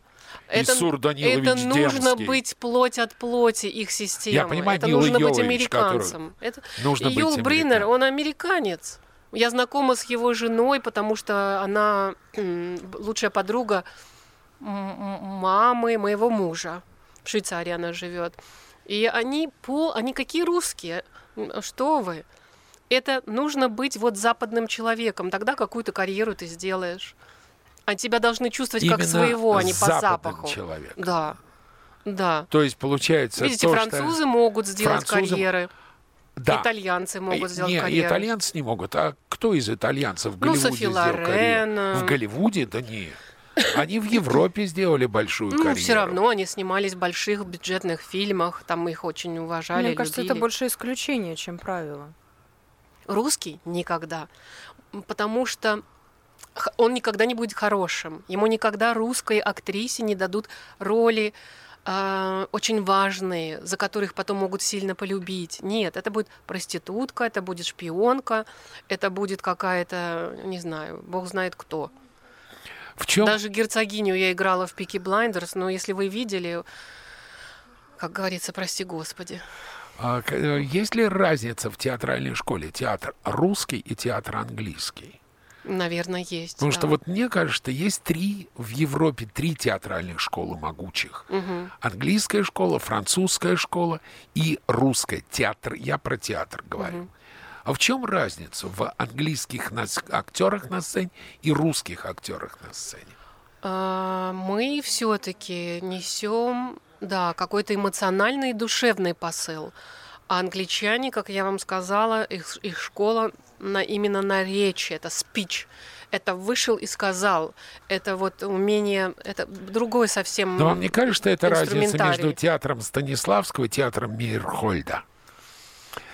Это, это нужно быть плоть от плоти их системы. Я понимаю, это Нила нужно Йовович, быть американцем. Это... Нужно и Юл Бриннер, он американец. Я знакома с его женой, потому что она [clears throat] лучшая подруга мамы моего мужа. В Швейцарии она живет. И они по, они какие русские? Что вы? Это нужно быть вот западным человеком, тогда какую-то карьеру ты сделаешь. А тебя должны чувствовать Именно как своего, а не по запаху. человек. Да. Да. То есть получается. Видите, то, французы что... могут сделать французам... карьеры. Да. Итальянцы могут сделать не, карьеру. Итальянцы не могут. А кто из итальянцев в ну, Голливуде ну, сделал карьеру? В Голливуде? Да нет. Они в Европе сделали большую ну, карьеру. все равно они снимались в больших бюджетных фильмах, там их очень уважали, Мне кажется, любили. это больше исключение, чем правило. Русский никогда. Потому что он никогда не будет хорошим. Ему никогда русской актрисе не дадут роли э, очень важные, за которых потом могут сильно полюбить. Нет, это будет проститутка, это будет шпионка, это будет какая-то, не знаю, бог знает кто. В чем Даже герцогиню я играла в Peaky Blinders, но если вы видели, как говорится, прости господи. а, э, есть ли разница в театральной школе театр русский и театр английский? Наверное, есть. Потому да. что вот мне кажется, есть три в Европе три театральных школы могучих. Мгм. Английская школа, французская школа и русская театр. Я про театр говорю. А в чем разница в английских актерах на сцене и русских актерах на сцене? А, Мы все-таки несем, да, какой-то эмоциональный и душевный посыл. А англичане, как я вам сказала, их, их школа на, именно на речи, это спич. Это вышел и сказал. Это вот умение, это другой совсем. Но вам не кажется, что это разница между театром Станиславского и театром Мейерхольда?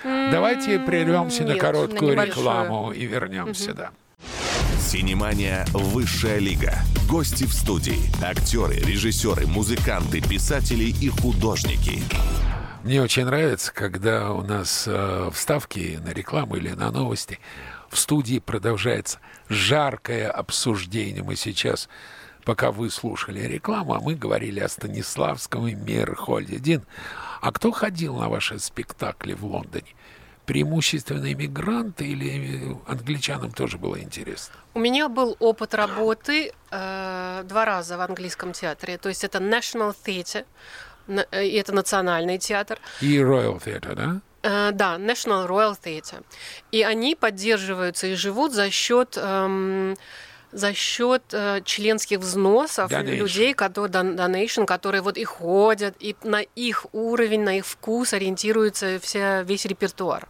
Давайте прервемся на нет, короткую на рекламу и вернемся, да. Синемания «Высшая лига». Гости в студии. Актеры, режиссеры, музыканты, писатели и художники. Мне очень нравится, когда у нас э, вставки на рекламу или на новости в студии продолжается жаркое обсуждение. Мы сейчас, пока вы слушали рекламу, а мы говорили о Станиславском и Мейерхольде. Дин, а кто ходил на ваши спектакли в Лондоне? Преимущественно иммигранты или э, англичанам тоже было интересно? У меня был опыт работы э, два раза в английском театре. То есть это National Theatre, э, и это национальный театр. И Royal Theatre, да? Э, да, National Royal Theatre. И они поддерживаются и живут за счет эм, за счет э, членских взносов Donation. людей, которые дон- donation, которые вот и ходят, и на их уровень, на их вкус ориентируется вся, весь репертуар.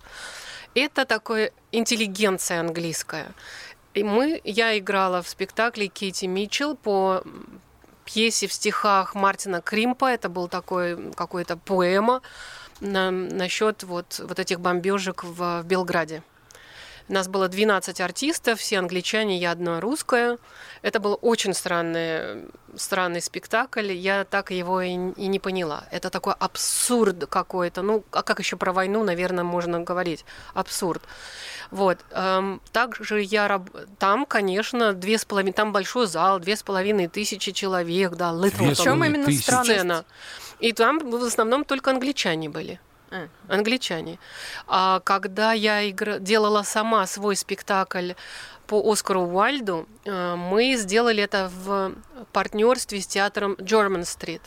Это такое интеллигенция английская. И мы, я играла в спектакле Кейти Митчелл по пьесе в стихах Мартина Кримпа. Это был такой какой-то поэма на, насчет вот, вот этих бомбежек в, в Белграде. Нас было 12 артистов, все англичане, я одна русская. Это был очень странный, странный спектакль. Я так его и, и не поняла. Это такой абсурд какой-то. Ну, а как еще про войну, наверное, можно говорить? Абсурд. Вот. эм, также я раб... там, конечно, две с половиной, там большой зал, две с половиной тысячи человек, да, little В чем именно странность? сцена. И там в основном только англичане были. А. Англичане. А когда я игра... делала сама свой спектакль по Оскару Уальду, э, мы сделали это в партнерстве с театром German Street.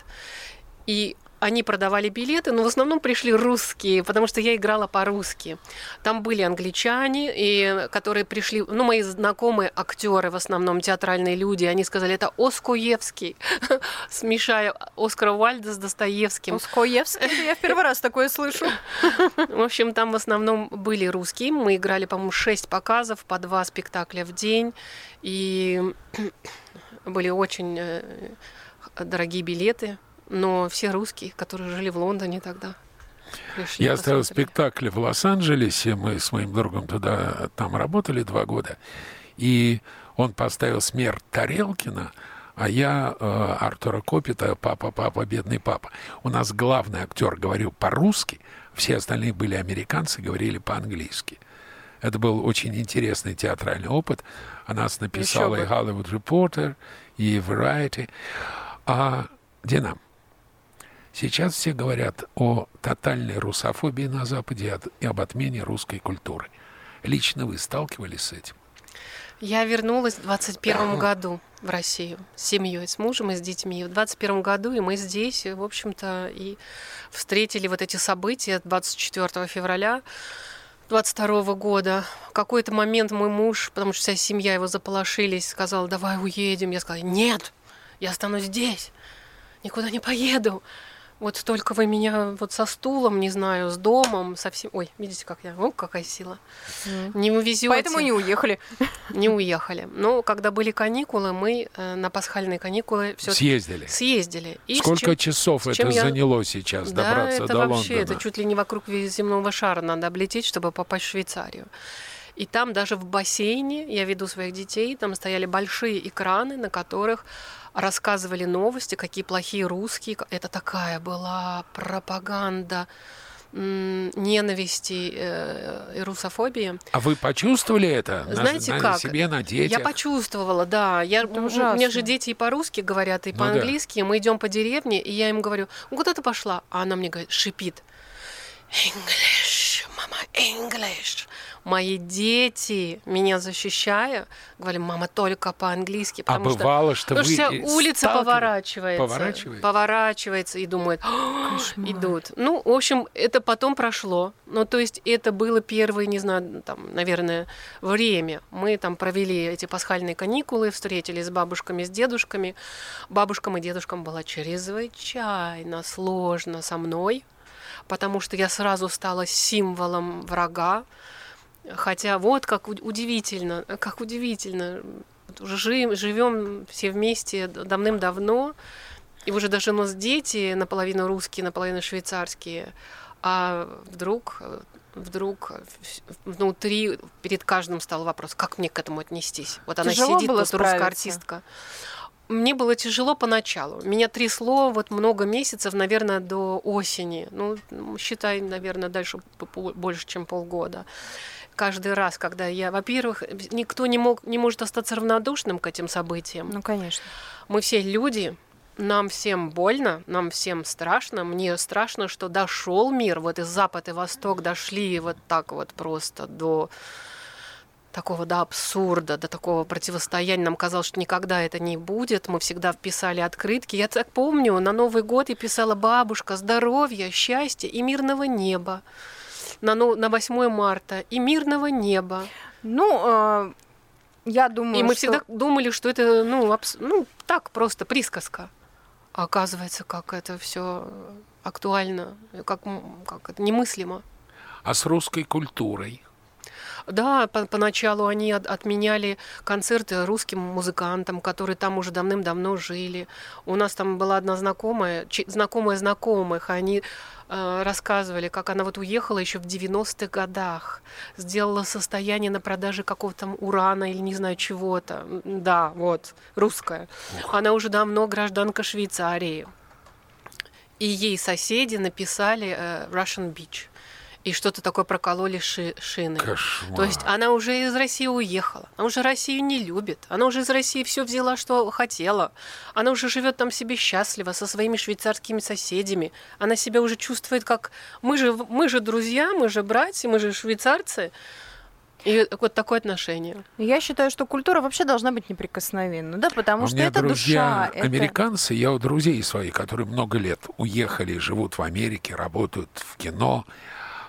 И они продавали билеты, но в основном пришли русские, потому что я играла по-русски. Там были англичане, и, которые пришли, ну, мои знакомые актеры, в основном театральные люди, они сказали, это Оскуевский, [laughs] смешая Оскара Уальда с Достоевским. Ускоевский, это я в первый раз такое слышу. [laughs] В общем, там в основном были русские. Мы играли, по-моему, шесть показов, по два спектакля в день. И [clears throat] были очень э, дорогие билеты. Но все русские, которые жили в Лондоне тогда, пришли, Я ставил посмотрели. спектакль в Лос-Анджелесе, мы с моим другом туда, там работали два года, и он поставил «Смерть Тарелкина», а я э, Артура Копита «Папа, папа, бедный папа». У нас главный актер говорил по-русски, все остальные были американцы, говорили по-английски. Это был очень интересный театральный опыт. О нас написала и Hollywood Reporter, и Variety. А, Дина, Сейчас все говорят о тотальной русофобии на Западе и об отмене русской культуры. Лично вы сталкивались с этим? Я вернулась в 21 году в Россию с семьей, с мужем и с детьми. В 21 году, и мы здесь, в общем-то, и встретили вот эти события 24 февраля 22 года. В какой-то момент мой муж, потому что вся семья его заполошились, сказал, давай уедем. Я сказала, нет, я останусь здесь, никуда не поеду. Вот только вы меня вот со стулом, не знаю, с домом, со всем... Ой, видите, как я... О, какая сила. Не увезете. Поэтому не уехали. Не уехали. Но когда были каникулы, мы э, на пасхальные каникулы все Съездили. съездили. И Сколько чем- часов это я- заняло сейчас да, добраться это до вообще, Лондона? это чуть ли не вокруг земного шара надо облететь, чтобы попасть в Швейцарию. И там даже в бассейне, я веду своих детей, там стояли большие экраны, на которых рассказывали новости, какие плохие русские. Это такая была пропаганда ненависти э, и русофобии. А вы почувствовали это? Знаете на, как? На себе, на детях? Я почувствовала, да. Я, у меня же дети и по-русски говорят, и ну по-английски. Да. Мы идем по деревне, и я им говорю, куда ты пошла? А она мне говорит, шипит. English, мама, English мои дети, меня защищая, говорили, мама, только по-английски. А бывало, что, потому вы что улица поворачивается, поворачивается, поворачивается и думает, идут. Ну, в общем, это потом прошло. Ну, то есть это было первое, не знаю, там, наверное, время. Мы там провели эти пасхальные каникулы, встретились с бабушками, с дедушками. Бабушкам и дедушкам было чрезвычайно сложно со мной, потому что я сразу стала символом врага, Хотя вот как удивительно, как удивительно. Уже живем все вместе давным-давно, и уже даже у нас дети наполовину русские, наполовину швейцарские, а вдруг вдруг внутри перед каждым стал вопрос, как мне к этому отнестись. Вот она Тяжело сидит, было вот русская артистка. Мне было тяжело поначалу. Меня трясло вот много месяцев, наверное, до осени. Ну, считай, наверное, дальше больше, чем полгода каждый раз, когда я, во-первых, никто не, мог, не может остаться равнодушным к этим событиям. Ну, конечно. Мы все люди, нам всем больно, нам всем страшно. Мне страшно, что дошел мир, вот и Запад, и Восток дошли вот так вот просто до такого до абсурда, до такого противостояния. Нам казалось, что никогда это не будет. Мы всегда вписали открытки. Я так помню, на Новый год я писала «Бабушка, здоровья, счастья и мирного неба» на, ну, на 8 марта и мирного неба. Ну, э, я думаю, И мы что... всегда думали, что это, ну, абс... ну, так просто присказка. А оказывается, как это все актуально, как, как это немыслимо. А с русской культурой? Да, по поначалу они от отменяли концерты русским музыкантам, которые там уже давным-давно жили. У нас там была одна знакомая, знакомая знакомых, они э, рассказывали, как она вот уехала еще в 90-х годах, сделала состояние на продаже какого-то урана или не знаю чего-то. Да, вот, русская. Ух. Она уже давно гражданка Швейцарии. И ей соседи написали э, Russian Beach и что-то такое прокололи ши шины. Кошмар. То есть она уже из России уехала. Она уже Россию не любит. Она уже из России все взяла, что хотела. Она уже живет там себе счастливо со своими швейцарскими соседями. Она себя уже чувствует как мы же мы же друзья, мы же братья, мы же швейцарцы. И вот такое отношение. Я считаю, что культура вообще должна быть неприкосновенна, да, потому у что меня это друзья душа. Американцы, это... я у друзей своих, которые много лет уехали, живут в Америке, работают в кино,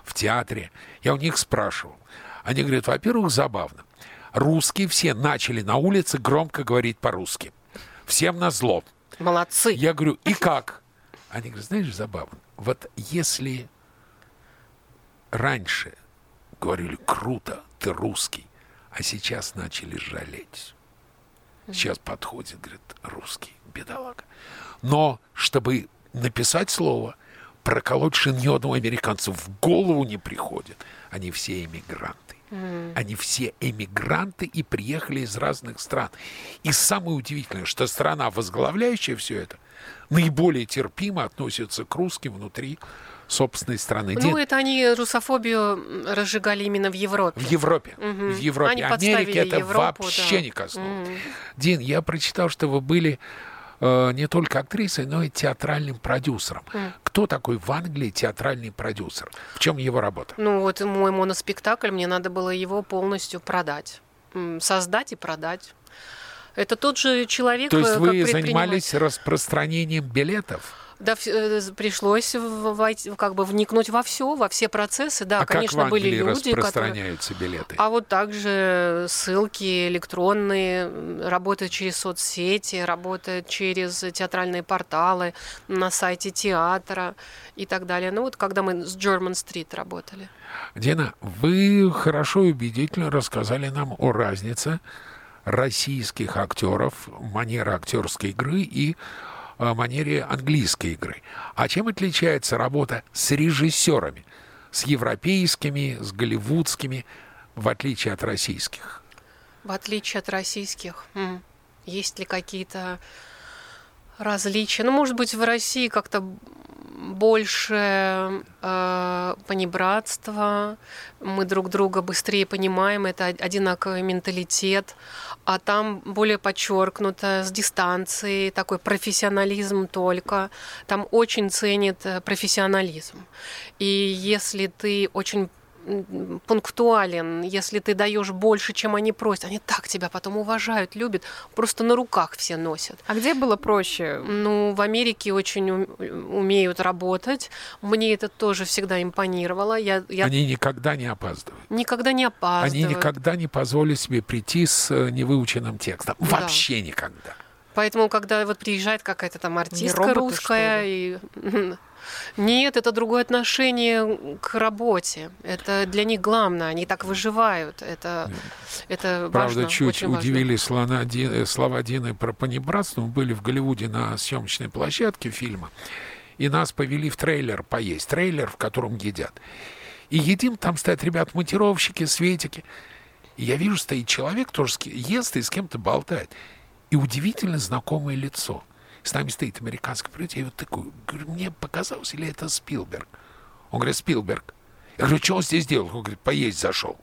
в театре. Я у них спрашивал. Они говорят, во-первых, забавно. Русские все начали на улице громко говорить по-русски. Всем на зло. Молодцы. Я говорю, и как? Они говорят, знаешь, забавно. Вот если раньше говорили, круто, ты русский, а сейчас начали жалеть. Сейчас подходит, говорит, русский, бедолага. Но чтобы написать слово – проколоть шин ни одному американцу в голову не приходит. Они все эмигранты. Mm. Они все эмигранты и приехали из разных стран. И самое удивительное, что страна, возглавляющая все это, наиболее терпимо относится к русским внутри собственной страны. Ну, Дин... это они русофобию разжигали именно в Европе. В Европе. Угу. В Европе. Они Америке это Европу, вообще да. не коснулось. Угу. Дин, я прочитал, что вы были Э, не только актрисой, но и театральным продюсером. Mm. Кто такой в Англии театральный продюсер? В чем его работа? Ну вот мой моноспектакль, мне надо было его полностью продать. Создать и продать. Это тот же человек. То есть э, вы занимались распространением билетов? Да, э, пришлось войти, как бы вникнуть во все, во все процессы. Да, а конечно, как в были люди, распространяются которые... билеты? А вот также ссылки электронные, работают через соцсети, работают через театральные порталы, на сайте театра и так далее. Ну вот когда мы с German Street работали. Дина, вы хорошо и убедительно рассказали нам о разнице российских актеров, манеры актерской игры и манере английской игры. А чем отличается работа с режиссерами, с европейскими, с голливудскими? в отличие от российских? В отличие от российских, есть ли какие-то различия? Ну, может быть, в России как-то больше э, понебратства, мы друг друга быстрее понимаем, это одинаковый менталитет, а там более подчеркнуто, с дистанцией, такой профессионализм только. Там очень ценит э, профессионализм. И если ты очень пунктуален, если ты даешь больше, чем они просят, они так тебя потом уважают, любят, просто на руках все носят. А где было проще? Ну, в Америке очень умеют работать. Мне это тоже всегда импонировало. Я, я... Они никогда не опаздывают. Никогда не опаздывают. Они никогда не позволят себе прийти с э, невыученным текстом. Да. Вообще никогда. Поэтому, когда вот приезжает какая-то там артистка роботы, русская и [laughs] нет, это другое отношение к работе. Это для них главное. Они так выживают. Это, это Правда, важно, чуть очень удивили. Слова, слова Дины про понебратство. Мы были в Голливуде на съемочной площадке фильма, и нас повели в трейлер поесть. Трейлер, в котором едят. И едим, там стоят ребят-монтировщики, светики. И я вижу, стоит человек, тоже ест и с кем-то болтает. И удивительно знакомое лицо – с нами стоит американский продюсер. Я вот такой, говорю, мне показалось, или это Спилберг? Он говорит, Спилберг. Я говорю, что он здесь делал? Он говорит, поесть зашел.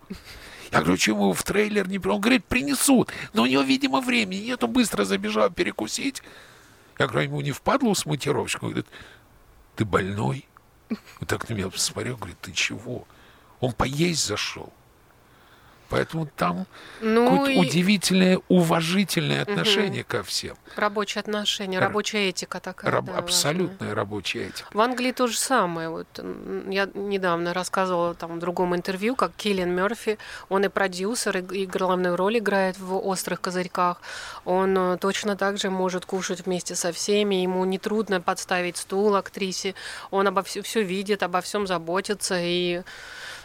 Я говорю, почему в трейлер не... Он говорит, принесут. Но у него, видимо, времени нет. Он быстро забежал перекусить. Я говорю, ему не впадло с монтировщиком? Он говорит, ты больной? Вот так на меня посмотрел, говорит, ты чего? Он поесть зашел. Поэтому там ну и... удивительное уважительное отношение угу. ко всем. Рабочие отношения, рабочая этика такая. Раб... Да, абсолютная важная. рабочая этика. В Англии то же самое. Вот я недавно рассказывала там в другом интервью, как Киллиан Мерфи, он и продюсер, и, и главную роль играет в «Острых козырьках». Он э, точно так же может кушать вместе со всеми, ему нетрудно подставить стул актрисе, он обо все, все видит, обо всем заботится и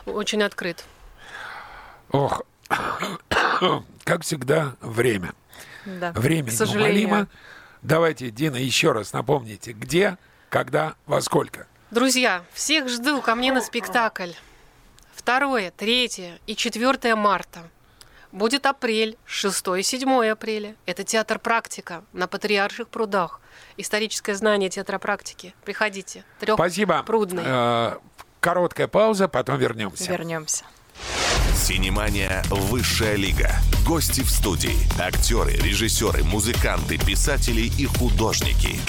очень открыт. Ох, как всегда, время. Да, время неумолимо. Давайте, Дина, еще раз напомните, где, когда, во сколько. Друзья, всех жду ко мне на спектакль. Второе, третье и четвертое марта. Будет апрель, 6 и 7 апреля. Это театр «Практика» на Патриарших прудах. Историческое знание театра «Практики». Приходите. Трех Спасибо. Прудный. Э, короткая пауза, потом вернемся. Вернемся. Синемания «Высшая лига». Гости в студии. Актеры, режиссеры, музыканты, писатели и художники.